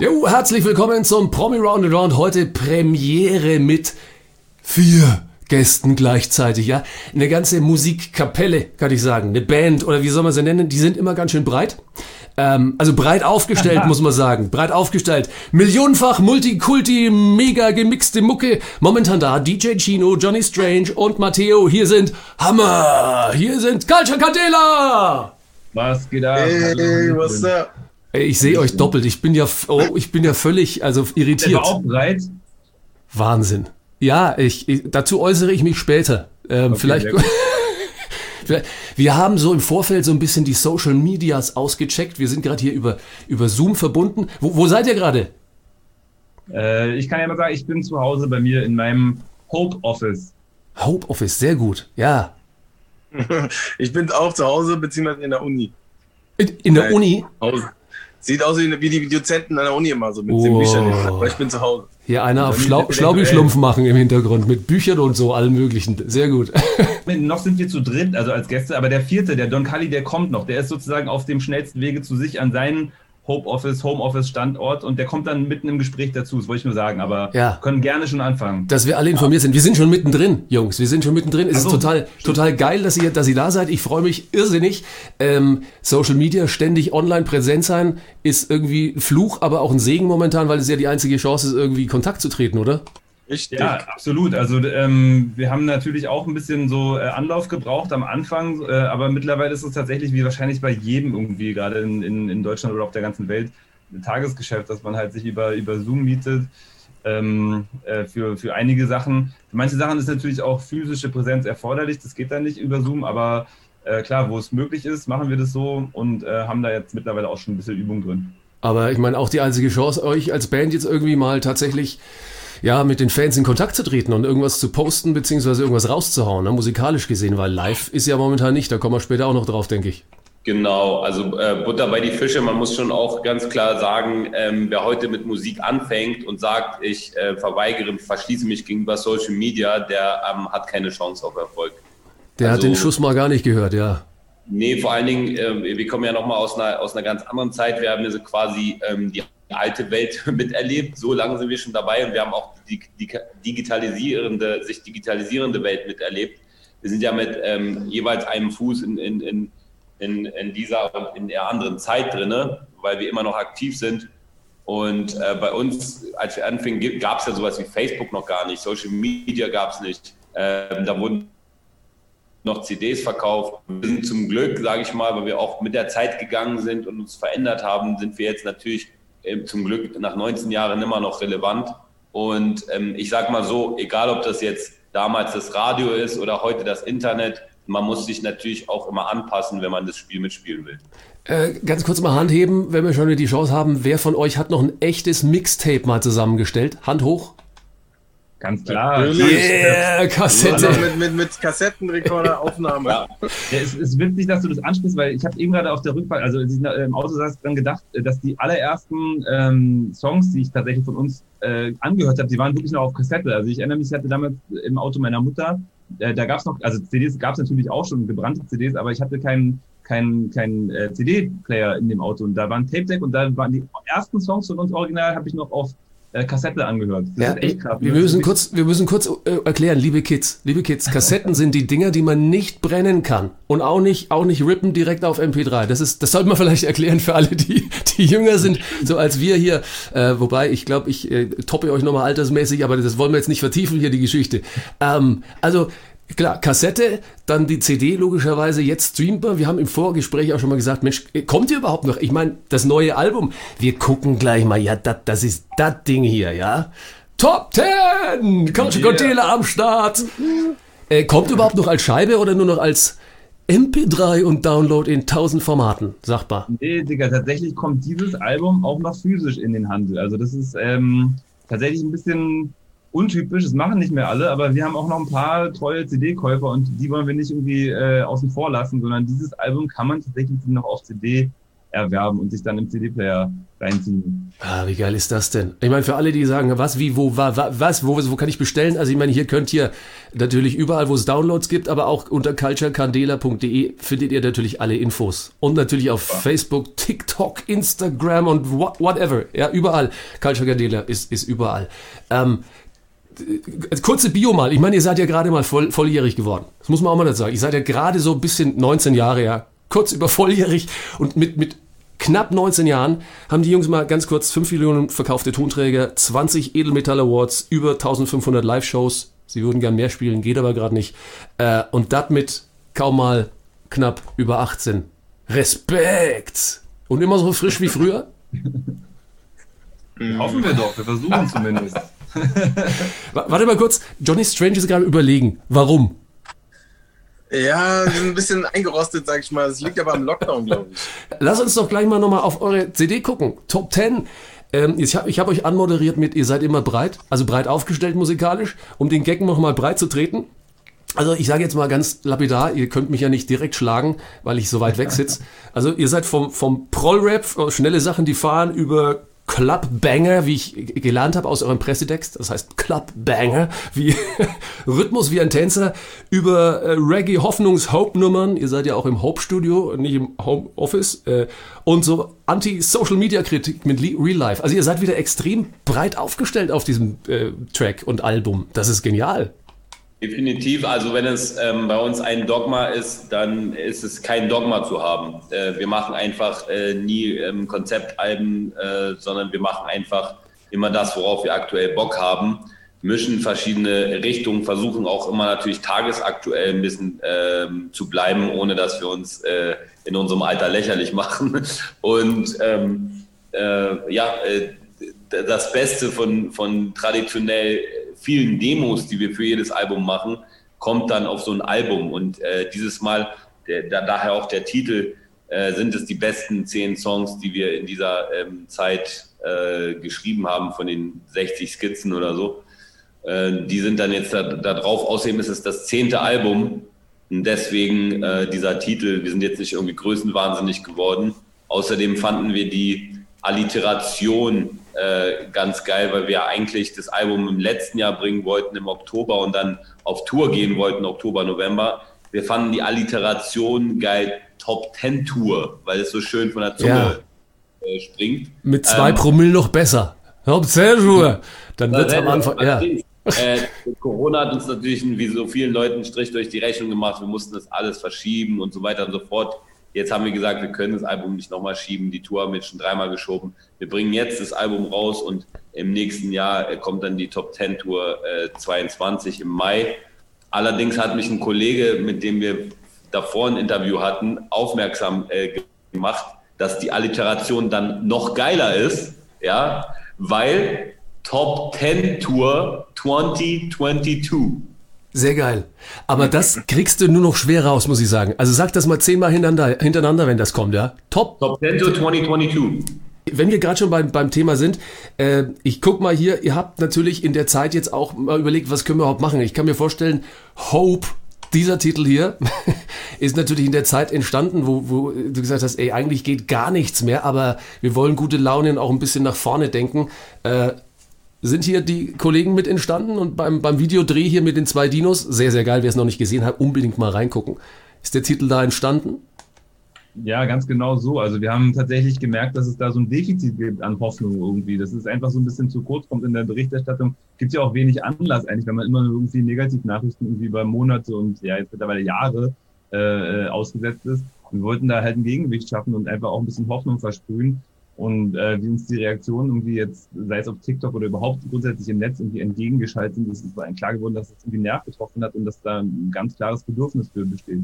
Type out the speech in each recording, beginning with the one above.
Jo, herzlich willkommen zum Promi Round and Round. Heute Premiere mit vier Gästen gleichzeitig, ja. Eine ganze Musikkapelle, kann ich sagen. Eine Band oder wie soll man sie nennen? Die sind immer ganz schön breit. Ähm, also breit aufgestellt, muss man sagen. Breit aufgestellt. Millionenfach Multikulti, mega gemixte Mucke. Momentan da DJ Chino, Johnny Strange und Matteo. Hier sind Hammer. Hier sind Culture Candela. Was geht ab? Hey, what's up? Ey, ich sehe euch doppelt. Ich bin ja, oh, ich bin ja völlig, also irritiert. auch bereit. Wahnsinn. Ja, ich, ich dazu äußere ich mich später. Ähm, gut. vielleicht. Wir haben so im Vorfeld so ein bisschen die Social Medias ausgecheckt. Wir sind gerade hier über, über Zoom verbunden. Wo, wo seid ihr gerade? Äh, ich kann ja mal sagen, ich bin zu Hause bei mir in meinem Hope Office. Hope Office, sehr gut. Ja. Ich bin auch zu Hause, beziehungsweise in der Uni. In, in der Nein. Uni. Hause. Sieht aus wie, wie die Dozenten an der Uni immer so mit Oh. den Büchern. Aber ich bin zu Hause. Hier einer auf Dann Schlau. Schlaubi-Schlumpf machen im Hintergrund mit Büchern und so, allem möglichen. Sehr gut. Noch sind wir zu dritt, also als Gäste, aber der vierte, der Don Cully, der kommt noch. Der ist sozusagen auf dem schnellsten Wege zu sich an seinen Hope Office, Home Office Standort und der kommt dann mitten im Gespräch dazu, das wollte ich nur sagen, aber Ja. können gerne schon anfangen. Dass wir alle informiert sind. Wir sind schon mittendrin, Jungs. Wir sind schon mittendrin. Es Ach ist total, total geil, dass ihr, dass ihr da seid. Ich freue mich irrsinnig. Ähm, Social Media ständig online präsent sein ist irgendwie Fluch, aber auch ein Segen momentan, weil es ja die einzige Chance ist, irgendwie Kontakt zu treten, oder? Richtig. Ja, absolut. Also ähm, wir haben natürlich auch ein bisschen so äh, Anlauf gebraucht am Anfang, äh, aber mittlerweile ist es tatsächlich wie wahrscheinlich bei jedem irgendwie, gerade in, in, in Deutschland oder auf der ganzen Welt, ein Tagesgeschäft, dass man halt sich über, über Zoom mietet ähm, äh, für, für einige Sachen. Für manche Sachen ist natürlich auch physische Präsenz erforderlich, das geht dann nicht über Zoom, aber äh, klar, wo es möglich ist, machen wir das so und äh, haben da jetzt mittlerweile auch schon ein bisschen Übung drin. Aber ich meine, auch die einzige Chance, euch als Band jetzt irgendwie mal tatsächlich ja, mit den Fans in Kontakt zu treten und irgendwas zu posten, beziehungsweise irgendwas rauszuhauen, ne, musikalisch gesehen, weil live ist ja momentan nicht, da kommen wir später auch noch drauf, denke ich. Genau, also äh, Butter bei die Fische. Man muss schon auch ganz klar sagen, ähm, wer heute mit Musik anfängt und sagt, ich äh, verweigere, verschließe mich gegenüber Social Media, der ähm, hat keine Chance auf Erfolg. Der hat Also- den Schuss mal gar nicht gehört, ja. Nee, vor allen Dingen, äh, wir kommen ja nochmal aus einer, aus einer ganz anderen Zeit. Wir haben ja so quasi ähm, die alte Welt miterlebt. So lange sind wir schon dabei und wir haben auch die, die digitalisierende, sich digitalisierende Welt miterlebt. Wir sind ja mit ähm, jeweils einem Fuß in, in, in, in, in dieser und in der anderen Zeit drinne, weil wir immer noch aktiv sind. Und äh, bei uns, als wir anfingen, gab es ja sowas wie Facebook noch gar nicht, Social Media gab es nicht. Ähm, da wurden noch CDs verkauft. Wir sind zum Glück, sage ich mal, weil wir auch mit der Zeit gegangen sind und uns verändert haben, sind wir jetzt natürlich zum Glück nach 19 Jahren immer noch relevant. Und ähm, ich sage mal so, egal ob das jetzt damals das Radio ist oder heute das Internet, man muss sich natürlich auch immer anpassen, wenn man das Spiel mitspielen will. Äh, ganz kurz mal Hand heben, wenn wir schon wieder die Chance haben. Wer von euch hat noch ein echtes Mixtape mal zusammengestellt? Hand hoch. Ganz klar. Natürlich. Yeah, Kassette. mit, mit, mit Kassettenrekorder-Aufnahme. Ja. Ja, es ist witzig, dass du das ansprichst, weil ich habe eben gerade auf der Rückfahrt, also als ich im Auto saß, dran gedacht, äh, dass die allerersten ähm, Songs, die ich tatsächlich von uns äh, angehört habe, die waren wirklich noch auf Kassette. Also ich erinnere mich, ich hatte damals im Auto meiner Mutter, äh, da gab es noch, also CDs gab es natürlich auch schon, gebrannte CDs, aber ich hatte keinen kein, kein, äh, CD-Player in dem Auto und da war ein Tape-Deck und da waren die ersten Songs von uns original, habe ich noch auf äh, Kassette angehört. Das Ja, ist echt krass. wir ist müssen wirklich- kurz, wir müssen kurz äh, erklären, liebe Kids, liebe Kids, Kassetten sind die Dinger, die man nicht brennen kann und auch nicht, auch nicht rippen direkt auf MP3. Das ist, das sollte man vielleicht erklären für alle, die, die jünger sind, so als wir hier. Äh, wobei, ich glaube, ich äh, toppe euch nochmal altersmäßig, aber das wollen wir jetzt nicht vertiefen hier die Geschichte. Ähm, also Klar, Kassette, dann die CD logischerweise, jetzt streambar. Wir haben im Vorgespräch auch schon mal gesagt, Mensch, kommt ihr überhaupt noch? Ich meine, das neue Album, wir gucken gleich mal, ja, dat, das ist das Ding hier, ja. Top 10! Culture Yeah. Am Start! Äh, kommt überhaupt noch als Scheibe oder nur noch als MP3 und Download in 1000 Formaten, sagbar. Nee, Digga, tatsächlich kommt dieses Album auch noch physisch in den Handel. Also das ist ähm, tatsächlich ein bisschen untypisch, das machen nicht mehr alle, aber wir haben auch noch ein paar treue CD-Käufer und die wollen wir nicht irgendwie äh, außen vor lassen, sondern dieses Album kann man tatsächlich noch auf CD erwerben und sich dann im CD-Player reinziehen. Ah, wie geil ist das denn? Ich meine, für alle, die sagen, was, wie, wo, wa, wa, was, wo, wo kann ich bestellen? Also ich meine, hier könnt ihr natürlich überall, wo es Downloads gibt, aber auch unter culturecandela.de findet ihr natürlich alle Infos. Und natürlich auf ja. Facebook, TikTok, Instagram und whatever. Ja, überall. Culture Candela ist, ist überall. Ähm, äh, kurze Bio mal. Ich meine, ihr seid ja gerade mal voll, volljährig geworden. Das muss man auch mal dazu sagen. Ihr seid ja gerade so ein bisschen 19 Jahre, ja, kurz über volljährig und mit, mit knapp 19 Jahren haben die Jungs mal ganz kurz 5 Millionen verkaufte Tonträger, 20 Edelmetall Awards, über 1500 Live-Shows. Sie würden gern mehr spielen, geht aber gerade nicht. Äh, und das mit kaum mal knapp über 18. Respekt! Und immer so frisch wie früher? Hoffen wir doch, wir versuchen zumindest. Warte mal kurz, Johnny Strange ist gerade überlegen. Warum? Ja, sind ein bisschen eingerostet, sag ich mal. Das liegt aber am Lockdown, glaube ich. Lass uns doch gleich mal nochmal auf eure CD gucken. Top 10. Ähm, ich habe hab euch anmoderiert mit, ihr seid immer breit, also breit aufgestellt musikalisch, um den Gag nochmal breit zu treten. Also ich sage jetzt mal ganz lapidar, ihr könnt mich ja nicht direkt schlagen, weil ich so weit weg sitze. Also ihr seid vom, vom Prollrap, schnelle Sachen, die fahren, über Clubbanger, wie ich gelernt habe aus eurem Pressetext, das heißt Clubbanger, wie Rhythmus wie ein Tänzer, über äh, Reggae Hoffnungs Hope Nummern, ihr seid ja auch im Hope Studio, nicht im Home Office, äh, und so Anti-Social Media Kritik mit Real Life. Also ihr seid wieder extrem breit aufgestellt auf diesem äh, Track und Album. Das ist genial. Definitiv. Also wenn es ähm, bei uns ein Dogma ist, dann ist es kein Dogma zu haben. Äh, wir machen einfach äh, nie ähm, Konzeptalben, äh, sondern wir machen einfach immer das, worauf wir aktuell Bock haben, mischen verschiedene Richtungen, versuchen auch immer natürlich tagesaktuell ein bisschen ähm, zu bleiben, ohne dass wir uns äh, in unserem Alter lächerlich machen. Und ähm, äh, ja, äh, das Beste von, von traditionell vielen Demos, die wir für jedes Album machen, kommt dann auf so ein Album. Und äh, dieses Mal, der, da, daher auch der Titel, äh, sind es die besten zehn Songs, die wir in dieser ähm, Zeit äh, geschrieben haben, von den 60 Skizzen oder so. Äh, die sind dann jetzt da, da, drauf. Außerdem ist es das zehnte Album. Und deswegen äh, dieser Titel, wir sind jetzt nicht irgendwie größenwahnsinnig geworden. Außerdem fanden wir die Alliteration äh, ganz geil, weil wir eigentlich das Album im letzten Jahr bringen wollten im Oktober und dann auf Tour gehen wollten, Oktober, November. Wir fanden die Alliteration geil, Top Ten Tour, weil es so schön von der Zunge ja. äh, springt. Mit zwei ähm, Promille noch besser. Ten Tour. Dann wird es am Anfang, ja. Äh, Corona hat uns natürlich wie so vielen Leuten einen Strich durch die Rechnung gemacht. Wir mussten das alles verschieben und so weiter und so fort. Jetzt haben wir gesagt, wir können das Album nicht nochmal schieben. Die Tour haben wir jetzt schon dreimal geschoben. Wir bringen jetzt das Album raus und im nächsten Jahr äh, kommt dann die Top 10 Tour äh, 22 im Mai. Allerdings hat mich ein Kollege, mit dem wir davor ein Interview hatten, aufmerksam äh, gemacht, dass die Alliteration dann noch geiler ist, ja, weil Top 10 Tour 2022. Sehr geil. Aber das kriegst du nur noch schwer raus, muss ich sagen. Also sag das mal zehnmal hintereinander, hintereinander wenn das kommt, ja? Top. Top 10 to 2022. Wenn wir gerade schon beim, beim Thema sind, äh, ich guck mal hier, ihr habt natürlich in der Zeit jetzt auch mal überlegt, was können wir überhaupt machen. Ich kann mir vorstellen, Hope, dieser Titel hier, ist natürlich in der Zeit entstanden, wo, wo du gesagt hast, ey, eigentlich geht gar nichts mehr, aber wir wollen gute Laune und auch ein bisschen nach vorne denken. Äh, sind hier die Kollegen mit entstanden und beim, beim Videodreh hier mit den zwei Dinos, sehr, sehr geil, wer es noch nicht gesehen hat, unbedingt mal reingucken. Ist der Titel da entstanden? Ja, ganz genau so. Also wir haben tatsächlich gemerkt, dass es da so ein Defizit gibt an Hoffnung irgendwie. Das ist einfach so ein bisschen zu kurz kommt in der Berichterstattung. Gibt ja auch wenig Anlass eigentlich, wenn man immer irgendwie Negativnachrichten irgendwie über Monate und ja jetzt mittlerweile Jahre äh, ausgesetzt ist. Wir wollten da halt ein Gegengewicht schaffen und einfach auch ein bisschen Hoffnung versprühen. Und äh, wie uns die Reaktionen irgendwie jetzt, sei es auf TikTok oder überhaupt grundsätzlich im Netz irgendwie entgegengeschaltet sind, ist uns klar geworden, dass es irgendwie Nerv getroffen hat und dass da ein ganz klares Bedürfnis für besteht.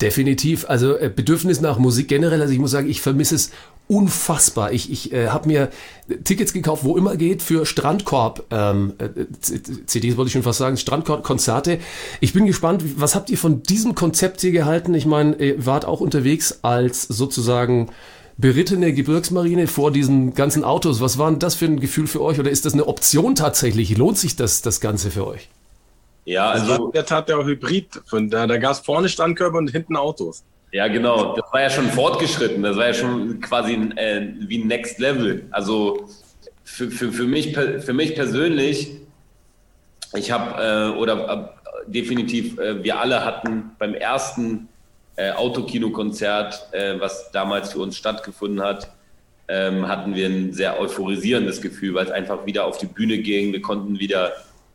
Definitiv. Also äh, Bedürfnis nach Musik generell. Also ich muss sagen, ich vermisse es unfassbar. Ich, ich äh, habe mir Tickets gekauft, wo immer geht, für Strandkorb, ähm, äh, CDs wollte ich schon fast sagen, Strandkorb-Konzerte. Ich bin gespannt, was habt ihr von diesem Konzept hier gehalten? Ich meine, ihr wart auch unterwegs als sozusagen berittene Gebirgsmarine vor diesen ganzen Autos. Was war denn das für ein Gefühl für euch? Oder ist das eine Option tatsächlich? Lohnt sich das, das Ganze für euch? Ja, also, also der Tat der Hybrid. Von da, da gab es vorne Standkörper und hinten Autos. Ja, genau. Das war ja schon fortgeschritten. Das war ja schon quasi äh, wie Next Level. Also für, für, für, mich, für mich persönlich, ich habe, äh, oder äh, definitiv, äh, wir alle hatten beim ersten äh, Autokinokonzert, äh, was damals für uns stattgefunden hat, ähm, hatten wir ein sehr euphorisierendes Gefühl, weil es einfach wieder auf die Bühne ging. Wir konnten wieder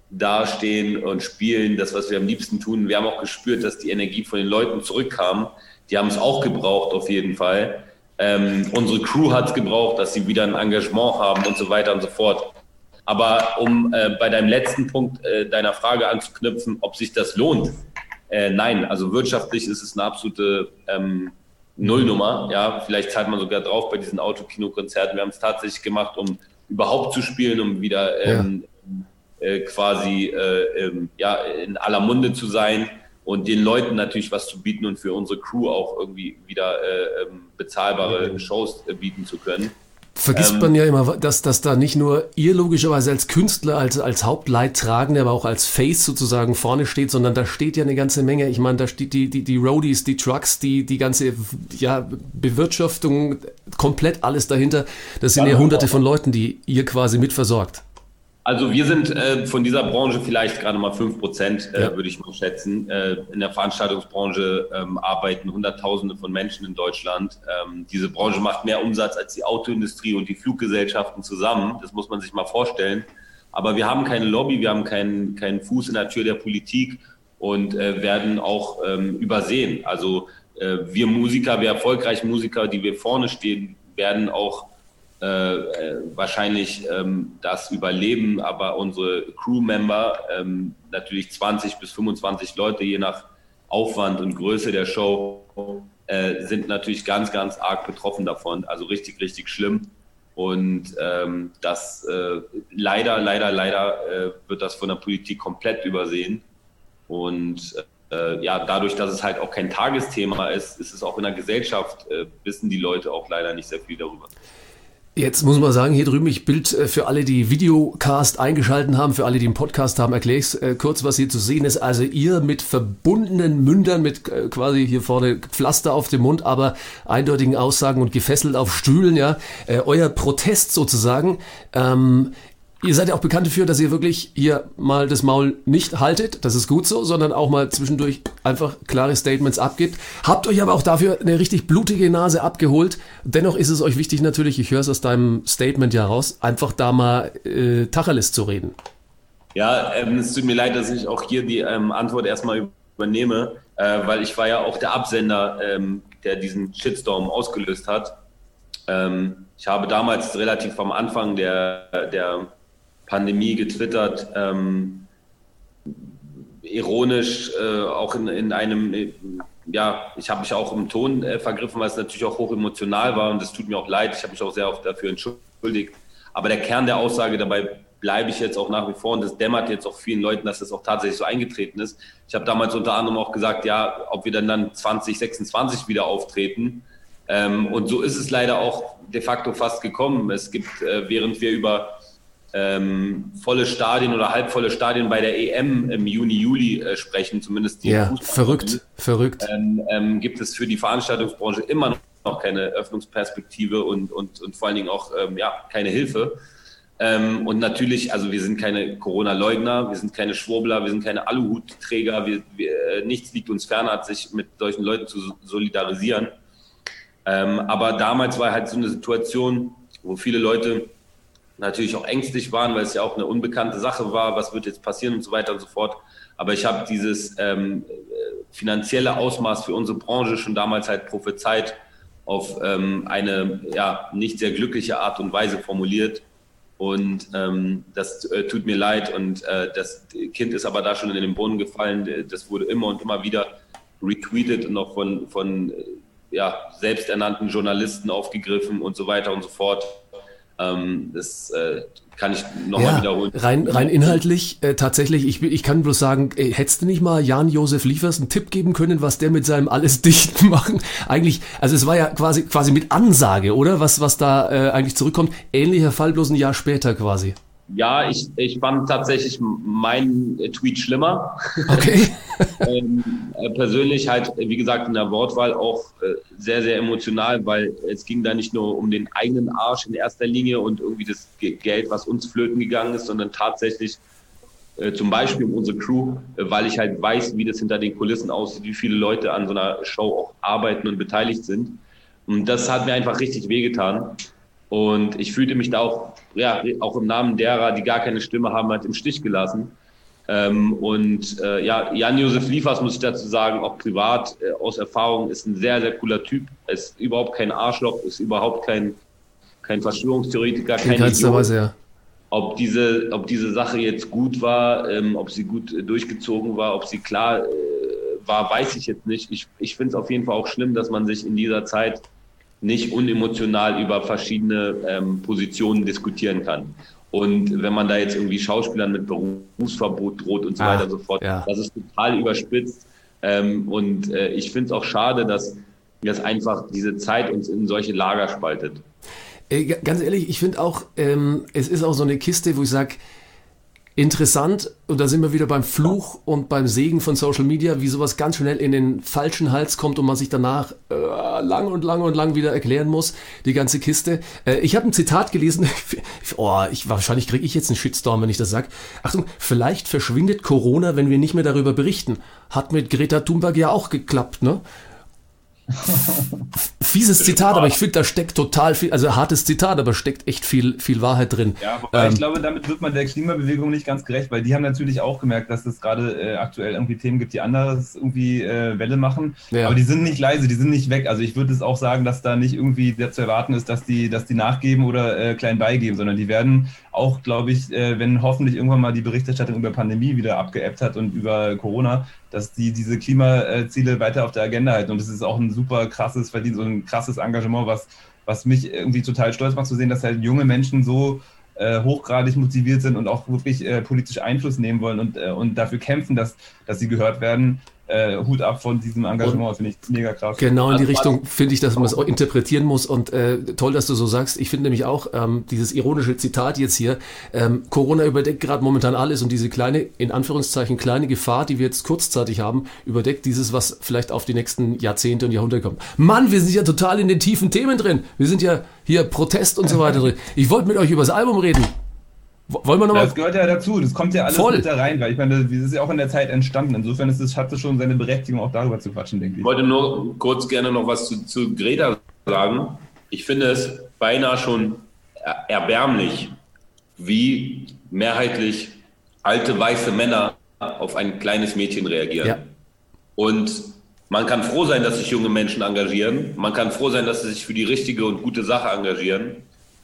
dastehen und spielen, das, was wir am liebsten tun. Wir haben auch gespürt, dass die Energie von den Leuten zurückkam. Die haben es auch gebraucht, auf jeden Fall. Ähm, unsere Crew hat es gebraucht, dass sie wieder ein Engagement haben und so weiter und so fort. Aber um äh, bei deinem letzten Punkt äh, deiner Frage anzuknüpfen, ob sich das lohnt, äh, nein, also wirtschaftlich ist es eine absolute ähm, Nullnummer. Ja, vielleicht zahlt man sogar drauf bei diesen Autokinokonzerten. Wir haben es tatsächlich gemacht, um überhaupt zu spielen, um wieder ähm, äh, quasi äh, ähm, ja, in aller Munde zu sein und den Leuten natürlich was zu bieten und für unsere Crew auch irgendwie wieder äh, ähm, bezahlbare Shows äh, bieten zu können. Vergisst ähm, man ja immer, dass, dass da nicht nur ihr logischerweise als Künstler, als, als Hauptleidtragende, aber auch als Face sozusagen vorne steht, sondern da steht ja eine ganze Menge. Ich meine, da steht die, die, die Roadies, die Trucks, die, die ganze ja, Bewirtschaftung, komplett alles dahinter. Das sind ja, ja hunderte von Leuten, die ihr quasi mitversorgt. Also wir sind äh, von dieser Branche vielleicht gerade mal fünf Prozent, äh, ja. würde ich mal schätzen. Äh, in der Veranstaltungsbranche ähm, arbeiten Hunderttausende von Menschen in Deutschland. Ähm, diese Branche macht mehr Umsatz als die Autoindustrie und die Fluggesellschaften zusammen. Das muss man sich mal vorstellen. Aber wir haben keine Lobby, wir haben keinen, keinen Fuß in der Tür der Politik und äh, werden auch ähm, übersehen. Also äh, wir Musiker, wir erfolgreichen Musiker, die wir vorne stehen, werden auch wahrscheinlich ähm, das überleben, aber unsere Crewmember, ähm, natürlich 20 bis 25 Leute, je nach Aufwand und Größe der Show, äh, sind natürlich ganz, ganz arg betroffen davon. Also richtig, richtig schlimm. Und ähm, das äh, leider, leider, leider äh, wird das von der Politik komplett übersehen. Und äh, ja, dadurch, dass es halt auch kein Tagesthema ist, ist es auch in der Gesellschaft, äh, wissen die Leute auch leider nicht sehr viel darüber. Jetzt muss man sagen, hier drüben, ich Bild äh, für alle, die Videocast eingeschalten haben, für alle, die einen Podcast haben, erkläre ich äh, kurz, was hier zu sehen ist. Also ihr mit verbundenen Mündern, mit äh, quasi hier vorne Pflaster auf dem Mund, aber eindeutigen Aussagen und gefesselt auf Stühlen, ja. Äh, euer Protest sozusagen. Ähm, Ihr seid ja auch bekannt dafür, dass ihr wirklich hier mal das Maul nicht haltet. Das ist gut so, sondern auch mal zwischendurch einfach klare Statements abgibt. Habt euch aber auch dafür eine richtig blutige Nase abgeholt. Dennoch ist es euch wichtig natürlich, ich höre es aus deinem Statement ja raus, einfach da mal äh, Tacheles zu reden. Ja, ähm, es tut mir leid, dass ich auch hier die ähm, Antwort erstmal übernehme, äh, weil ich war ja auch der Absender, ähm, der diesen Shitstorm ausgelöst hat. Ähm, ich habe damals relativ am Anfang der, der Pandemie getwittert, ähm, ironisch, äh, auch in, in einem, äh, ja, ich habe mich auch im Ton äh, vergriffen, weil es natürlich auch hoch emotional war und es tut mir auch leid, ich habe mich auch sehr oft dafür entschuldigt. Aber der Kern der Aussage dabei bleibe ich jetzt auch nach wie vor und das dämmert jetzt auch vielen Leuten, dass das auch tatsächlich so eingetreten ist. Ich habe damals unter anderem auch gesagt, ja, ob wir dann dann 2026 wieder auftreten. Ähm, und so ist es leider auch de facto fast gekommen. Es gibt, äh, während wir über ähm, volle Stadien oder halbvolle Stadien bei der EM im Juni, Juli äh, sprechen, zumindest die Ja, verrückt, verrückt. Ähm, ähm, gibt es für die Veranstaltungsbranche immer noch keine Öffnungsperspektive und, und, und vor allen Dingen auch ähm, ja, keine Hilfe. Ähm, und natürlich, also wir sind keine Corona-Leugner, wir sind keine Schwurbler, wir sind keine Aluhutträger, wir, wir, äh, nichts liegt uns fernab, sich mit solchen Leuten zu solidarisieren. Ähm, aber damals war halt so eine Situation, wo viele Leute natürlich auch ängstlich waren, weil es ja auch eine unbekannte Sache war, was wird jetzt passieren und so weiter und so fort. Aber ich habe dieses ähm, finanzielle Ausmaß für unsere Branche schon damals halt prophezeit auf ähm, eine ja, nicht sehr glückliche Art und Weise formuliert. Und ähm, das äh, tut mir leid. Und äh, das Kind ist aber da schon in den Brunnen gefallen. Das wurde immer und immer wieder retweetet und auch von, von äh, ja, selbsternannten Journalisten aufgegriffen und so weiter und so fort. Ähm, das äh, kann ich nochmal Ja, wiederholen. rein, rein inhaltlich, äh, tatsächlich, ich, ich kann bloß sagen, ey, hättest du nicht mal Jan-Josef Liefers einen Tipp geben können, was der mit seinem alles dichten machen? Eigentlich, also es war ja quasi, quasi mit Ansage, oder? Was, was da äh, eigentlich zurückkommt. Ähnlicher Fall, bloß ein Jahr später quasi. Ja, ich, ich fand tatsächlich meinen Tweet schlimmer. Okay. ähm, äh, persönlich halt, wie gesagt, in der Wortwahl auch äh, sehr, sehr emotional, weil es ging da nicht nur um den eigenen Arsch in erster Linie und irgendwie das Ge- Geld, was uns flöten gegangen ist, sondern tatsächlich äh, zum Beispiel um unsere Crew, äh, weil ich halt weiß, wie das hinter den Kulissen aussieht, wie viele Leute an so einer Show auch arbeiten und beteiligt sind. Und das hat mir einfach richtig wehgetan. Und ich fühlte mich da auch, ja, auch im Namen derer, die gar keine Stimme haben, halt im Stich gelassen. Ähm, und äh, ja, Jan-Josef Liefers, muss ich dazu sagen, auch privat äh, aus Erfahrung, ist ein sehr, sehr cooler Typ. Ist überhaupt kein Arschloch, ist überhaupt kein, kein Verschwörungstheoretiker, In kein Idiot. Weise, ja. Ob diese, ob diese Sache jetzt gut war, ähm, ob sie gut äh, durchgezogen war, ob sie klar äh, war, weiß ich jetzt nicht. Ich, ich finde es auf jeden Fall auch schlimm, dass man sich in dieser Zeit nicht unemotional über verschiedene ähm, Positionen diskutieren kann. Und wenn man da jetzt irgendwie Schauspielern mit Berufsverbot droht und so Ah, weiter und so fort, ja. das ist total überspitzt. Ähm, und äh, ich finde es auch schade, dass, dass einfach diese Zeit uns in solche Lager spaltet. Äh, ganz ehrlich, ich finde auch, ähm, es ist auch so eine Kiste, wo ich sage, interessant, und da sind wir wieder beim Fluch und beim Segen von Social Media, wie sowas ganz schnell in den falschen Hals kommt und man sich danach äh, lang und lang und lang wieder erklären muss, die ganze Kiste. Äh, ich habe ein Zitat gelesen, oh, ich, wahrscheinlich kriege ich jetzt einen Shitstorm, wenn ich das sage. Achtung, vielleicht verschwindet Corona, wenn wir nicht mehr darüber berichten. Hat mit Greta Thunberg ja auch geklappt, ne? Fieses Zitat, aber ich finde, da steckt total viel, also hartes Zitat, aber steckt echt viel, viel Wahrheit drin. Ja, wobei Ähm, ich glaube, damit wird man der Klimabewegung nicht ganz gerecht, weil die haben natürlich auch gemerkt, dass es gerade äh, aktuell irgendwie Themen gibt, die anderes irgendwie äh, Welle machen. Ja. Aber die sind nicht leise, die sind nicht weg. Also ich würde es auch sagen, dass da nicht irgendwie zu erwarten ist, dass die, dass die nachgeben oder äh, klein beigeben, sondern die werden auch, glaube ich, äh, wenn hoffentlich irgendwann mal die Berichterstattung über Pandemie wieder abgeebbt hat und über Corona, dass die diese Klimaziele weiter auf der Agenda halten. Und das ist auch ein super krasses Verdienst, so ein krasses Engagement, was, was mich irgendwie total stolz macht zu sehen, dass halt junge Menschen so äh, hochgradig motiviert sind und auch wirklich äh, politisch Einfluss nehmen wollen und, äh, und dafür kämpfen, dass, dass sie gehört werden. Äh, Hut ab von diesem Engagement, finde ich mega krass. Genau in die Also, Richtung finde ich, dass man es auch interpretieren muss und äh, toll, dass du so sagst. Ich finde nämlich auch ähm, dieses ironische Zitat jetzt hier, ähm, Corona überdeckt gerade momentan alles und diese kleine, in Anführungszeichen kleine Gefahr, die wir jetzt kurzzeitig haben, überdeckt dieses, was vielleicht auf die nächsten Jahrzehnte und Jahrhunderte kommt. Mann, wir sind ja total in den tiefen Themen drin. Wir sind ja hier Protest und so weiter drin. Ich wollte mit euch über das Album reden. Wollen wir nochmal... Das gehört ja dazu, das kommt ja alles Voll. mit da rein, weil ich meine, das ist ja auch in der Zeit entstanden. Insofern ist es, hat es schon seine Berechtigung, auch darüber zu quatschen, denke Ich ich. wollte nur kurz gerne noch was zu, zu Greta sagen. Ich finde es beinahe schon er- erbärmlich, wie mehrheitlich alte weiße Männer auf ein kleines Mädchen reagieren. Ja. Und man kann froh sein, dass sich junge Menschen engagieren. Man kann froh sein, dass sie sich für die richtige und gute Sache engagieren.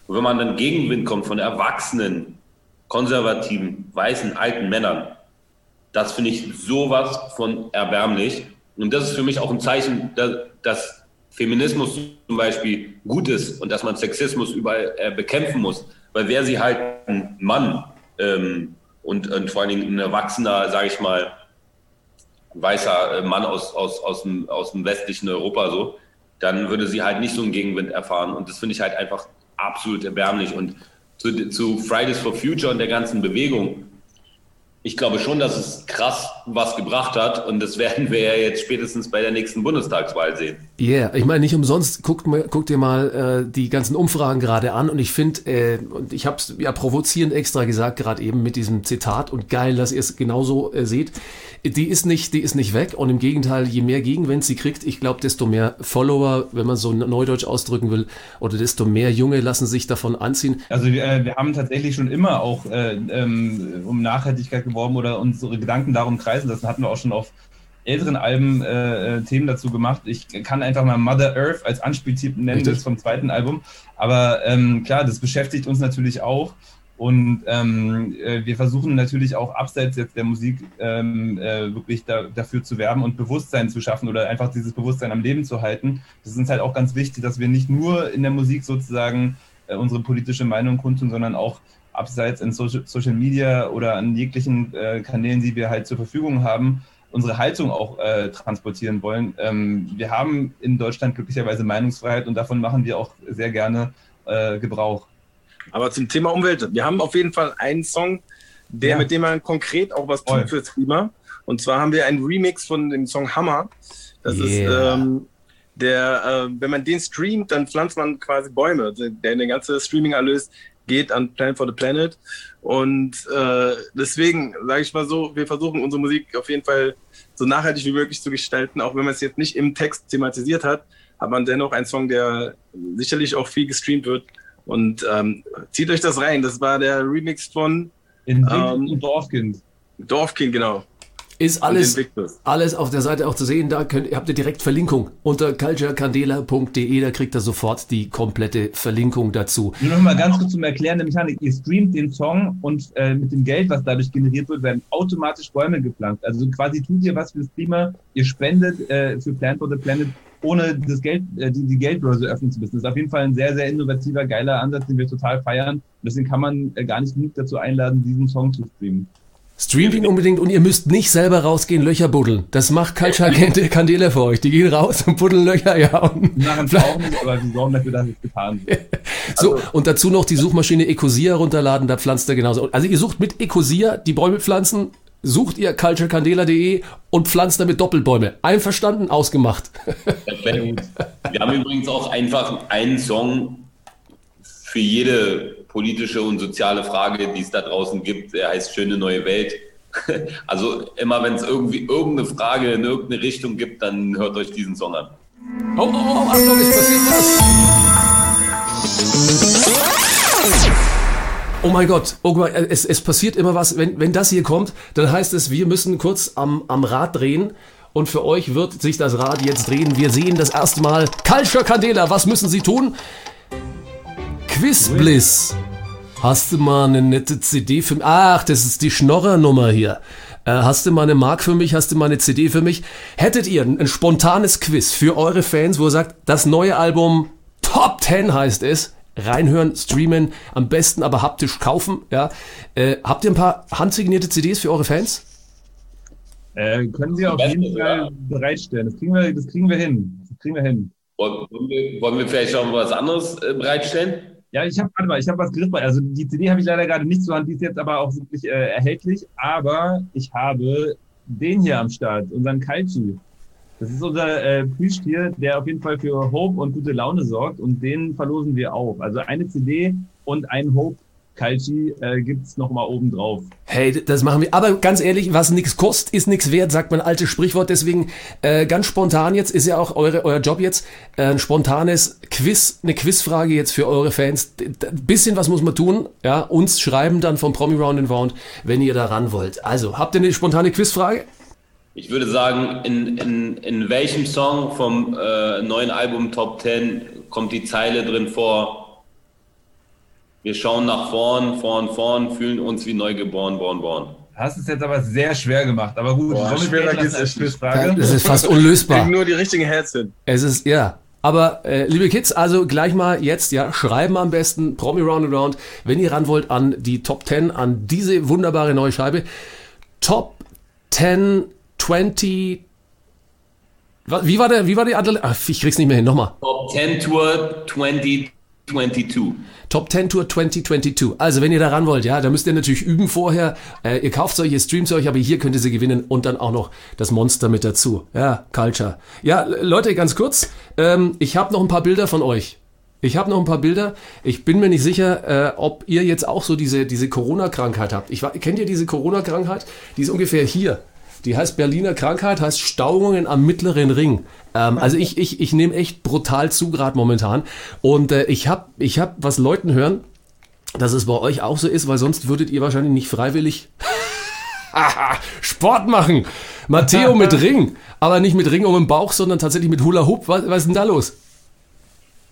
Und wenn man dann Gegenwind kommt von erwachsenen, konservativen, weißen, alten Männern, das finde ich sowas von erbärmlich. Und das ist für mich auch ein Zeichen, dass, dass Feminismus zum Beispiel gut ist und dass man Sexismus überall äh, bekämpfen muss. Weil wäre sie halt ein Mann ähm, und, und vor allen Dingen ein erwachsener, sage ich mal, weißer äh, Mann aus, aus, aus, dem, aus dem westlichen Europa so, dann würde sie halt nicht so einen Gegenwind erfahren. Und das finde ich halt einfach absolut erbärmlich. Und zu, zu Fridays for Future und der ganzen Bewegung, ich glaube schon, dass es krass was gebracht hat und das werden wir ja jetzt spätestens bei der nächsten Bundestagswahl sehen. Yeah, ich meine nicht umsonst, guckt, mal- guckt dir mal äh, die ganzen Umfragen gerade an und ich finde, äh, und ich habe es ja provozierend extra gesagt, gerade eben mit diesem Zitat und geil, dass ihr es genauso äh, seht, die ist nicht, die ist nicht weg und im Gegenteil, je mehr Gegenwind sie kriegt, ich glaube, desto mehr Follower, wenn man so neudeutsch ausdrücken will, oder desto mehr Junge lassen sich davon anziehen. Also wir, äh, wir haben tatsächlich schon immer auch äh, ähm, um Nachhaltigkeit geworben oder unsere Gedanken darum kreisen lassen. Hatten wir auch schon auf älteren Alben äh, äh, Themen dazu gemacht. Ich kann einfach mal Mother Earth als Anspieltipp nennen, Richtig. das vom zweiten Album. Aber ähm, klar, das beschäftigt uns natürlich auch. Und ähm, äh, wir versuchen natürlich auch abseits jetzt der Musik ähm, äh, wirklich da, dafür zu werben und Bewusstsein zu schaffen oder einfach dieses Bewusstsein am Leben zu halten. Das ist uns halt auch ganz wichtig, dass wir nicht nur in der Musik sozusagen äh, unsere politische Meinung kundtun, sondern auch abseits in Social, Social Media oder an jeglichen äh, Kanälen, die wir halt zur Verfügung haben, unsere Haltung auch äh, transportieren wollen. Ähm, wir haben in Deutschland glücklicherweise Meinungsfreiheit und davon machen wir auch sehr gerne äh, Gebrauch. Aber zum Thema Umwelt, wir haben auf jeden Fall einen Song, der, Ja. mit dem man konkret auch was tut fürs Klima. Und zwar haben wir einen Remix von dem Song Hammer. Das Yeah. ist ähm, der, äh, wenn man den streamt, dann pflanzt man quasi Bäume. Der, der ganze Streaming-Erlös geht an Plan for the Planet. Und äh, deswegen sage ich mal so, wir versuchen unsere Musik auf jeden Fall so nachhaltig wie möglich zu gestalten, auch wenn man es jetzt nicht im Text thematisiert hat, hat man dennoch einen Song, der sicherlich auch viel gestreamt wird. Und ähm, zieht euch das rein. Das war der Remix von Ähm, Dorfkind. Dorfkind, genau. Ist alles, alles auf der Seite auch zu sehen. Da könnt, habt ihr direkt Verlinkung unter culturecandela.de. Da kriegt ihr sofort die komplette Verlinkung dazu. Nur noch mal ganz kurz zum Erklären der Mechanik. Ihr streamt den Song und äh, mit dem Geld, was dadurch generiert wird, werden automatisch Bäume gepflanzt. Also quasi tut ihr was fürs Klima, ihr spendet äh, für Plan for the Planet, ohne das Geld, äh, die, die Geldbörse öffnen zu müssen. Das ist auf jeden Fall ein sehr, sehr innovativer, geiler Ansatz, den wir total feiern. Und deswegen kann man äh, gar nicht genug dazu einladen, diesen Song zu streamen. Streamt ihn unbedingt und ihr müsst nicht selber rausgehen, Löcher buddeln. Das macht Culture Candela für euch. Die gehen raus und buddeln Löcher, ja. Und machen aber wir sorgen dafür, dass es getan wird. So, und dazu noch die Suchmaschine Ecosia runterladen, da pflanzt er genauso. Also ihr sucht mit Ecosia die Bäume pflanzen, sucht ihr culturecandela.de und pflanzt damit Doppelbäume. Einverstanden, ausgemacht. Gut. Wir haben übrigens auch einfach einen Song für jede politische und soziale Frage, die es da draußen gibt. Der heißt Schöne neue Welt. Also immer wenn es irgendwie irgendeine Frage in irgendeine Richtung gibt, dann hört euch diesen Song an. Oh, oh, oh, Achtung, es passiert was. Oh mein Gott, oh Gott, es, es passiert immer was. Wenn, wenn das hier kommt, dann heißt es, wir müssen kurz am, am Rad drehen. Und für euch wird sich das Rad jetzt drehen. Wir sehen das erste Mal Culture Candela. Was müssen Sie tun? Quiz Bliss. Hast du mal eine nette CD für mich? Ach, das ist die Schnorrernummer hier. Äh, hast du mal eine Mark für mich? Hast du mal eine CD für mich? Hättet ihr ein, ein spontanes Quiz für eure Fans, wo ihr sagt, das neue Album Top 10 heißt es, reinhören, streamen, am besten aber haptisch kaufen, ja. Äh, habt ihr ein paar handsignierte CDs für eure Fans? Äh, können Sie auf jeden Fall bereitstellen. Das kriegen wir, das kriegen wir hin. Das kriegen wir hin. Wollen wir, wollen wir vielleicht auch was anderes äh, bereitstellen? Ja, ich habe, warte mal, ich habe was griffbar. Also die CD habe ich leider gerade nicht zur Hand, die ist jetzt aber auch wirklich äh, erhältlich. Aber ich habe den hier am Start, unseren Kalchi. Das ist unser äh, Plüschtier, der auf jeden Fall für Hope und gute Laune sorgt und den verlosen wir auch. Also eine CD und ein Hope Kalchi äh, gibt's noch mal oben drauf. Hey, das machen wir. Aber ganz ehrlich, was nichts kostet, ist nichts wert, sagt mein altes Sprichwort. Deswegen äh, ganz spontan jetzt, ist ja auch eure, euer Job jetzt, äh, ein spontanes Quiz, eine Quizfrage jetzt für eure Fans. D- bisschen was muss man tun, ja, uns schreiben dann vom Promi Round and Round, wenn ihr da ran wollt. Also, habt ihr eine spontane Quizfrage? Ich würde sagen, in, in, in welchem Song vom äh, neuen Album Top 10 kommt die Zeile drin vor? Wir schauen nach vorn, vorn, vorn, fühlen uns wie neugeboren, born, born. Hast es jetzt aber sehr schwer gemacht. Aber gut, Boah, schwerer nicht. Quizfrage? Das ist fast unlösbar. Kriegen nur die richtigen Heads hin. Es ist, ja. Aber äh, liebe Kids, also gleich mal jetzt, ja, schreiben am besten Promi Round and Round, wenn ihr ran wollt an die Top 10, an diese wunderbare neue Scheibe. Top 10 20 Was- wie war der, wie war die andere? Ach, ich krieg's nicht mehr hin, nochmal. Top 10 Tour 2022. Top 10 Tour 2022. Also, wenn ihr da ran wollt, ja, da müsst ihr natürlich üben vorher. Äh, ihr kauft euch, ihr streamt euch, aber hier könnt ihr sie gewinnen und dann auch noch das Monster mit dazu. Ja, Culture. Ja, Leute, ganz kurz. Ähm, ich habe noch ein paar Bilder von euch. Ich habe noch ein paar Bilder. Ich bin mir nicht sicher, äh, ob ihr jetzt auch so diese, diese Corona-Krankheit habt. Ich, kennt ihr diese Corona-Krankheit? Die ist ungefähr hier. Die heißt Berliner Krankheit, heißt Stauungen am mittleren Ring. Ähm, also ich, ich, ich nehme echt brutal zu gerade momentan. Und äh, ich habe, ich hab was Leuten hören, dass es bei euch auch so ist, weil sonst würdet ihr wahrscheinlich nicht freiwillig Sport machen. Matteo mit Ring, aber nicht mit Ring um den Bauch, sondern tatsächlich mit Hula Hoop. Was, was ist denn da los?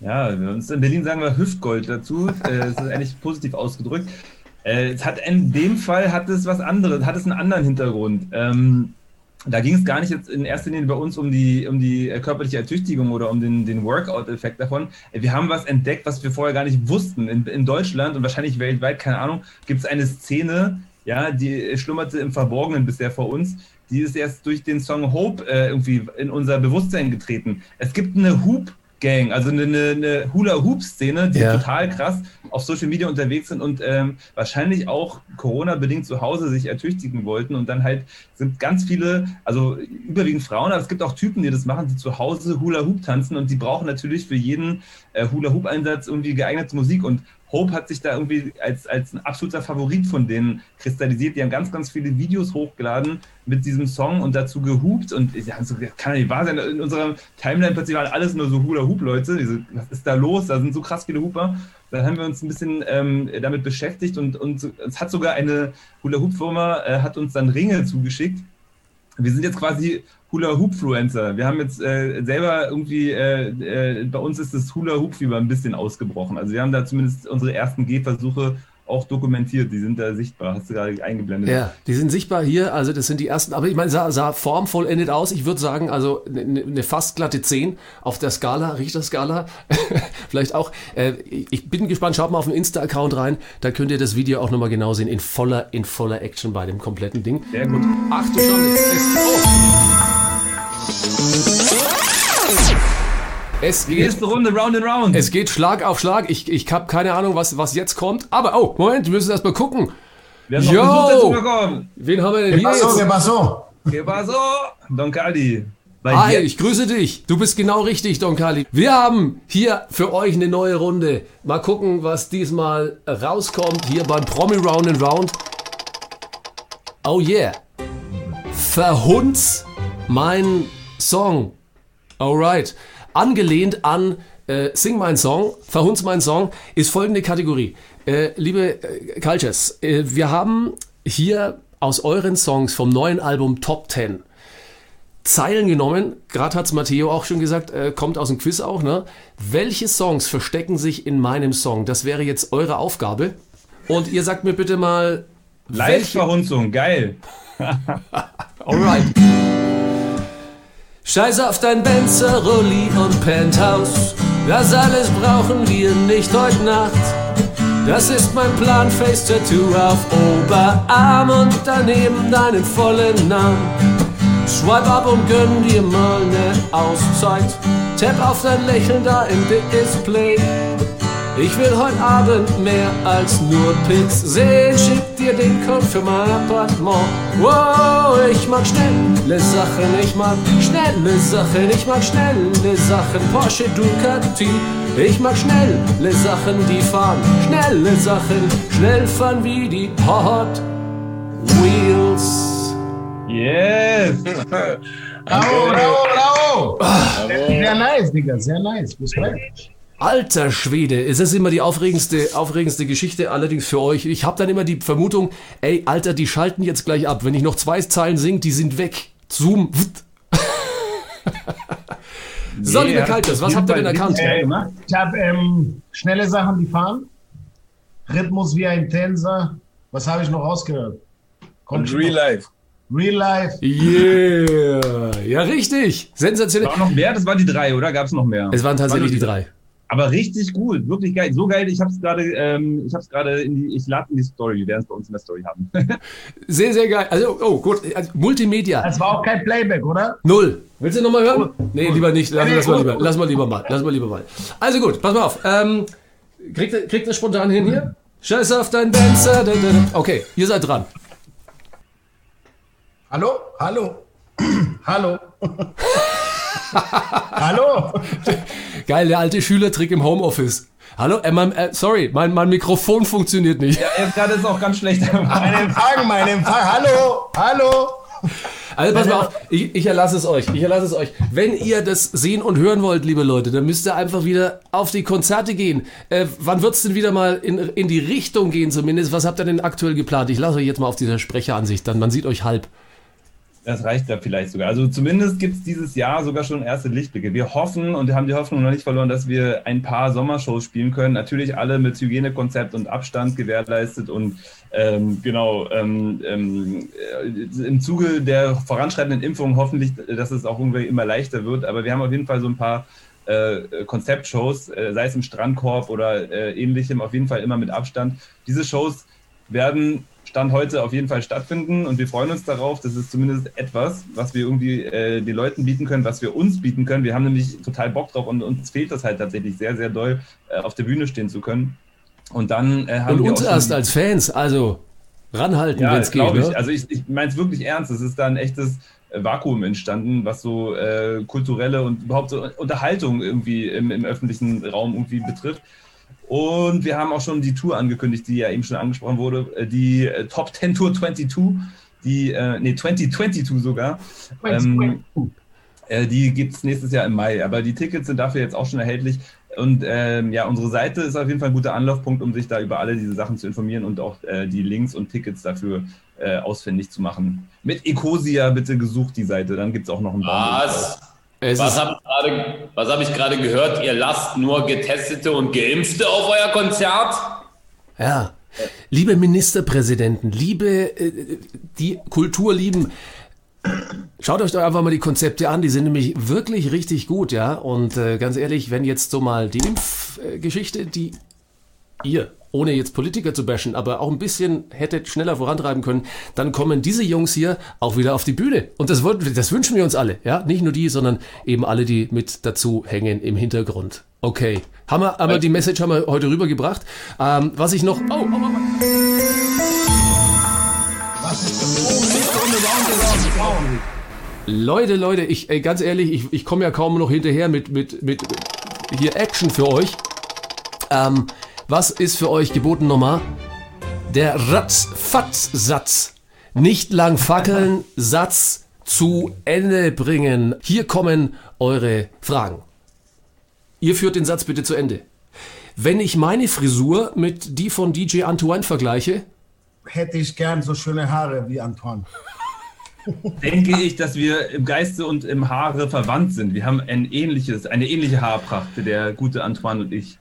Ja, wir uns in Berlin sagen wir Hüftgold dazu. Äh, Das ist eigentlich positiv ausgedrückt. Äh, es hat in dem Fall hat es was anderes, hat es einen anderen Hintergrund. Ähm, da ging es gar nicht jetzt in erster Linie bei uns um die, um die äh, körperliche Ertüchtigung oder um den, den Workout-Effekt davon. Äh, Wir haben was entdeckt, was wir vorher gar nicht wussten. In, in Deutschland und wahrscheinlich weltweit, keine Ahnung, gibt es eine Szene, ja, die schlummerte im Verborgenen bisher vor uns. Die ist erst durch den Song Hope äh, irgendwie in unser Bewusstsein getreten. Es gibt eine Hoop Gang, also eine, eine, Hula-Hoop-Szene, die Ja. total krass auf Social Media unterwegs sind und ähm, wahrscheinlich auch Corona-bedingt zu Hause sich ertüchtigen wollten. Und dann halt sind ganz viele, also überwiegend Frauen, aber es gibt auch Typen, die das machen, die zu Hause Hula-Hoop tanzen und die brauchen natürlich für jeden äh, Hula-Hoop-Einsatz irgendwie geeignete Musik. Und Hope hat sich da irgendwie als, als ein absoluter Favorit von denen kristallisiert. Die haben ganz, ganz viele Videos hochgeladen mit diesem Song und dazu gehupt. Und ich dachte so, das kann ja nicht wahr sein. In unserer Timeline plötzlich waren alles nur so Hula-Hoop-Leute. So, Was ist da los? Da sind so krass viele Hooper. Dann haben wir uns ein bisschen ähm, damit beschäftigt und, und es hat sogar eine Hula-Hoop-Firma äh, hat uns dann Ringe zugeschickt. Wir sind jetzt quasi Hula-Hoop-Fluencer. Wir haben jetzt äh, selber irgendwie, äh, äh, bei uns ist das Hula-Hoop-Fieber ein bisschen ausgebrochen. Also wir haben da zumindest unsere ersten Gehversuche auch dokumentiert. Die sind da sichtbar. Hast du gerade eingeblendet. Ja, die sind sichtbar hier, also das sind die ersten, aber ich meine, sah, sah formvollendet aus. Ich würde sagen, also eine ne fast glatte 10 auf der Skala, Richter-Skala, vielleicht auch. Äh, ich bin gespannt, schaut mal auf den Insta-Account rein, da könnt ihr das Video auch nochmal genau sehen, in voller, in voller Action bei dem kompletten Ding. Sehr gut. Ach du Schande, es, oh. Es Die geht nächste Runde, Round and Round. es geht Schlag auf Schlag. Ich, ich habe keine Ahnung, was, was jetzt kommt. Aber, oh, Moment, wir müssen erst mal gucken. wir haben Yo! Bekommen. Wen haben wir denn ¿Qué hier pasó? ¿Qué pasó? Don Cali. Hi, ich grüße dich. Du bist genau richtig, Don Kali. Wir haben hier für euch eine neue Runde. Mal gucken, was diesmal rauskommt hier beim Promi Round and Round. Oh yeah. Verhunz mein Song. Alright. Angelehnt an äh, Sing mein Song, Verhunz mein Song, ist folgende Kategorie. Äh, liebe äh, Cultures, äh, wir haben hier aus euren Songs vom neuen Album Top 10 Zeilen genommen, gerade hat's Matteo auch schon gesagt, äh, kommt aus dem Quiz auch, ne? Welche Songs verstecken sich in meinem Song? Das wäre jetzt eure Aufgabe. Und ihr sagt mir bitte mal. Live-Verhunzung, geil. Alright. Scheiß auf dein Benzer, Rolli und Penthouse. Das alles brauchen wir nicht heute Nacht. Das ist mein Plan, Face Tattoo auf Oberarm und daneben deinen vollen Namen. Swipe ab und gönn dir mal ne Auszeit. Tap auf dein Lächeln da im Display. Ich will heute Abend mehr als nur Pics sehen. Schick dir den Code für mein Appartement. Wow, ich mag schnelle Sachen, ich mag schnelle Sachen, ich mag schnelle Sachen. Porsche Ducati. Ich mag schnelle Sachen, die fahren schnelle Sachen, schnell fahren wie die Hot Wheels. Yes. Bravo, bravo, bravo. Sehr nice, Digga, sehr nice. Respekt. Alter Schwede, es ist immer die aufregendste, aufregendste Geschichte, allerdings für euch. Ich habe dann immer die Vermutung, ey, Alter, die schalten jetzt gleich ab. Wenn ich noch zwei Zeilen singe, die sind weg. Zoom. so, liebe Kaltes, was habt ihr denn erkannt? Gemacht. Ich habe ähm, schnelle Sachen, die fahren. Rhythmus wie ein Tänzer. Was habe ich noch rausgehört? Kommt Und Real. Life. Real Life. Yeah. Ja, richtig. Sensationell. War noch mehr? Das waren die drei, oder? Gab es noch mehr? Es waren tatsächlich die drei. Aber richtig gut, wirklich geil. So geil, ich habe es gerade, ähm, ich habe es gerade in die, ich lade in die Story. Wir werden es bei uns in der Story haben. Sehr, sehr geil. Also, oh, gut. Also, Multimedia. Das war auch kein Playback, oder? Null. Willst du nochmal hören? Nee, lieber nicht. Lass, Nee, lass, mal lieber, lass mal lieber mal. Lass mal lieber mal. Also gut, pass mal auf. Ähm, kriegt, ihr- kriegt spontan hin hier? Scheiß auf dein Dancer. da, da, da. Okay, ihr seid dran. Hallo? Hallo? Hallo? Hallo? Geil, der alte Schülertrick im Homeoffice. Hallo, äh, mein, äh, sorry, mein, mein Mikrofon funktioniert nicht. Jetzt gerade ist auch ganz schlecht. Mein Empfang, mein Empfang. Hallo? Hallo? Also pass mal auf, ich, ich erlasse es euch, ich erlasse es euch. Wenn ihr das sehen und hören wollt, liebe Leute, dann müsst ihr einfach wieder auf die Konzerte gehen. Äh, wann wird's denn wieder mal in, in die Richtung gehen zumindest? Was habt ihr denn aktuell geplant? Ich lasse euch jetzt mal auf dieser Sprecheransicht, dann man sieht euch halb. Das reicht da vielleicht sogar. Also zumindest gibt es dieses Jahr sogar schon erste Lichtblicke. Wir hoffen und haben die Hoffnung noch nicht verloren, dass wir ein paar Sommershows spielen können. Natürlich alle mit Hygienekonzept und Abstand gewährleistet und ähm, genau ähm, ähm, äh, im Zuge der voranschreitenden Impfung hoffentlich, dass es auch irgendwie immer leichter wird. Aber wir haben auf jeden Fall so ein paar äh, Konzeptshows, äh, sei es im Strandkorb oder äh, ähnlichem, auf jeden Fall immer mit Abstand. Diese Shows werden Stand heute auf jeden Fall stattfinden und wir freuen uns darauf. Das ist zumindest etwas, was wir irgendwie äh, den Leuten bieten können, was wir uns bieten können. Wir haben nämlich total Bock drauf und uns fehlt das halt tatsächlich sehr, sehr doll, äh, auf der Bühne stehen zu können. Und dann äh, haben Und wir uns erst als Fans, also ranhalten, ja, wenn es geht. glaube ich. Ne? Also ich, ich meine es wirklich ernst. Es ist da ein echtes äh, Vakuum entstanden, was so äh, kulturelle und überhaupt so Unterhaltung irgendwie im, im öffentlichen Raum irgendwie betrifft. Und wir haben auch schon die Tour angekündigt, die ja eben schon angesprochen wurde, äh, die äh, Top 10 Tour 22, die, äh, nee, 2022 sogar. Ähm, äh, die gibt es nächstes Jahr im Mai, aber die Tickets sind dafür jetzt auch schon erhältlich. Und ähm, ja, unsere Seite ist auf jeden Fall ein guter Anlaufpunkt, um sich da über alle diese Sachen zu informieren und auch äh, die Links und Tickets dafür äh, ausfindig zu machen. Mit Ecosia bitte gesucht die Seite, dann gibt es auch noch einen Was? Es Was habe ich gerade was hab ich gerade gehört? Ihr lasst nur Getestete und Geimpfte auf euer Konzert? ja. Liebe Ministerpräsidenten, liebe, äh, die Kultur lieben, schaut euch doch einfach mal die Konzepte an, die sind nämlich wirklich richtig gut, ja. Und äh, ganz ehrlich, wenn jetzt so mal die Impfgeschichte, die ihr, ohne jetzt Politiker zu bashen, aber auch ein bisschen hättet schneller vorantreiben können, dann kommen diese Jungs hier auch wieder auf die Bühne. Und das, wollen- das wünschen wir uns alle, ja. Nicht nur die, sondern eben alle, die mit dazu hängen im Hintergrund. Okay. Haben wir, aber die Message haben wir heute rübergebracht. Ähm, was ich noch. Oh, oh, oh, oh. Leute, Leute, ich, ey, ganz ehrlich, ich, ich komme ja kaum noch hinterher mit, mit, mit hier Action für euch. Ähm, was ist für euch geboten nochmal? Der Ratz-Fatz-Satz. Nicht lang fackeln, Satz zu Ende bringen. Hier kommen eure Fragen. Ihr führt den Satz bitte zu Ende. Wenn ich meine Frisur mit die von DJ Antoine vergleiche, Hätte ich gern so schöne Haare wie Antoine. denke ich, dass wir im Geiste und im Haare verwandt sind. Wir haben ein ähnliches, eine ähnliche Haarpracht, der gute Antoine und ich.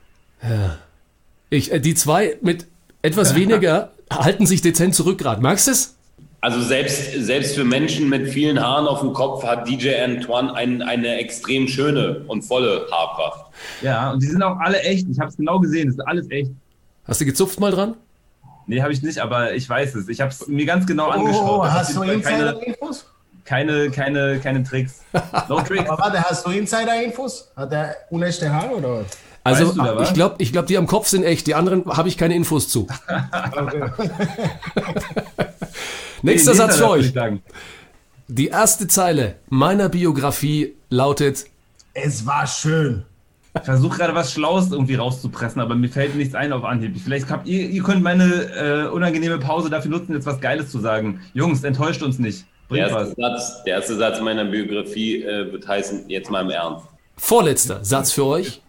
Ich, äh, die zwei mit etwas weniger halten sich dezent zurück gerade. Magst du es? Also selbst, selbst für Menschen mit vielen Haaren auf dem Kopf hat DJ Antoine ein, eine extrem schöne und volle Haarpracht. Ja, und die sind auch alle echt. Ich habe es genau gesehen, das ist alles echt. Hast du gezupft mal dran? Nee, habe ich nicht, aber ich weiß es. Ich habe es mir ganz genau angeschaut. Oh, Das ist hast du keine, Insider-Infos? keine, keine, keine Tricks. No Tricks. Aber warte, hast du Insider-Infos? Hat er unechte Haare oder was? Also Weißt du da was? ich glaube, ich glaub, die am Kopf sind echt. Die anderen habe ich keine Infos zu. Nächster Nee, Satz für euch. Die erste Zeile meiner Biografie lautet: Es war schön. Ich versuche gerade was Schlaues irgendwie rauszupressen, aber mir fällt nichts ein auf Anhieb. Vielleicht habt ihr, ihr könnt meine äh, unangenehme Pause dafür nutzen, jetzt was Geiles zu sagen. Jungs, enttäuscht uns nicht. Der Bringt was. erste, Satz, der erste Satz meiner Biografie äh, wird heißen, jetzt mal im Ernst. Vorletzter Satz für euch.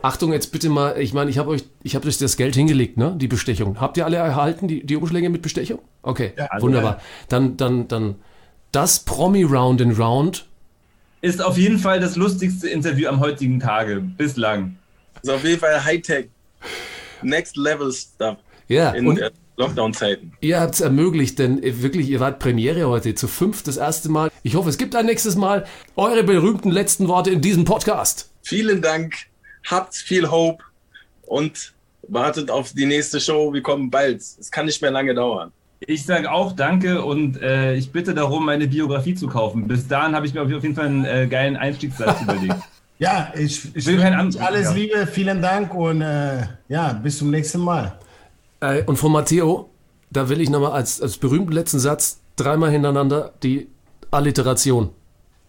Achtung, jetzt bitte mal, ich meine, ich habe euch, ich habe euch das Geld hingelegt, ne? Die Bestechung. Habt ihr alle erhalten, die, die Umschläge mit Bestechung? Okay, also, wunderbar. Dann, dann, dann das Promi Round and Round. Ist auf jeden Fall das lustigste Interview am heutigen Tage. Bislang. ist auf jeden Fall Hightech. Next Level Stuff Ja, in und Lockdown-Zeiten. ihr habt es ermöglicht, denn äh, wirklich, ihr wart Premiere heute zu fünf das erste Mal. Ich hoffe, es gibt ein nächstes Mal. Eure berühmten letzten Worte in diesem Podcast. Vielen Dank, habt viel Hope und wartet auf die nächste Show. Wir kommen bald. Es kann nicht mehr lange dauern. Ich sage auch Danke und äh, ich bitte darum, meine Biografie zu kaufen. Bis dahin habe ich mir auf jeden Fall einen äh, geilen Einstiegssatz überlegt. Ja, ich, ich will keinen alles ja. Liebe, vielen Dank und äh, ja, bis zum nächsten Mal. Äh, und von Matteo, da will ich nochmal als, als berühmten letzten Satz dreimal hintereinander die Alliteration.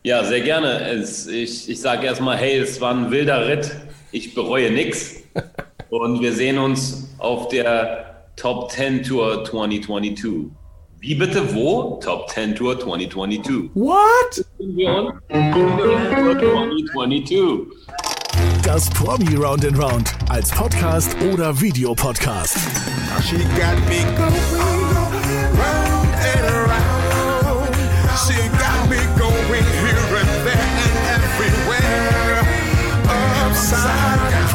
Ja, sehr gerne. Es, ich ich sage erstmal, hey, es war ein wilder Ritt ich bereue nichts. Und wir sehen uns auf der Top 10 Tour 2022. Wie bitte wo? Top 10 Tour 2022. What? Das Promi Round and Round als Podcast oder Videopodcast. She got me going round and around. She got me going here and there and everywhere. Upside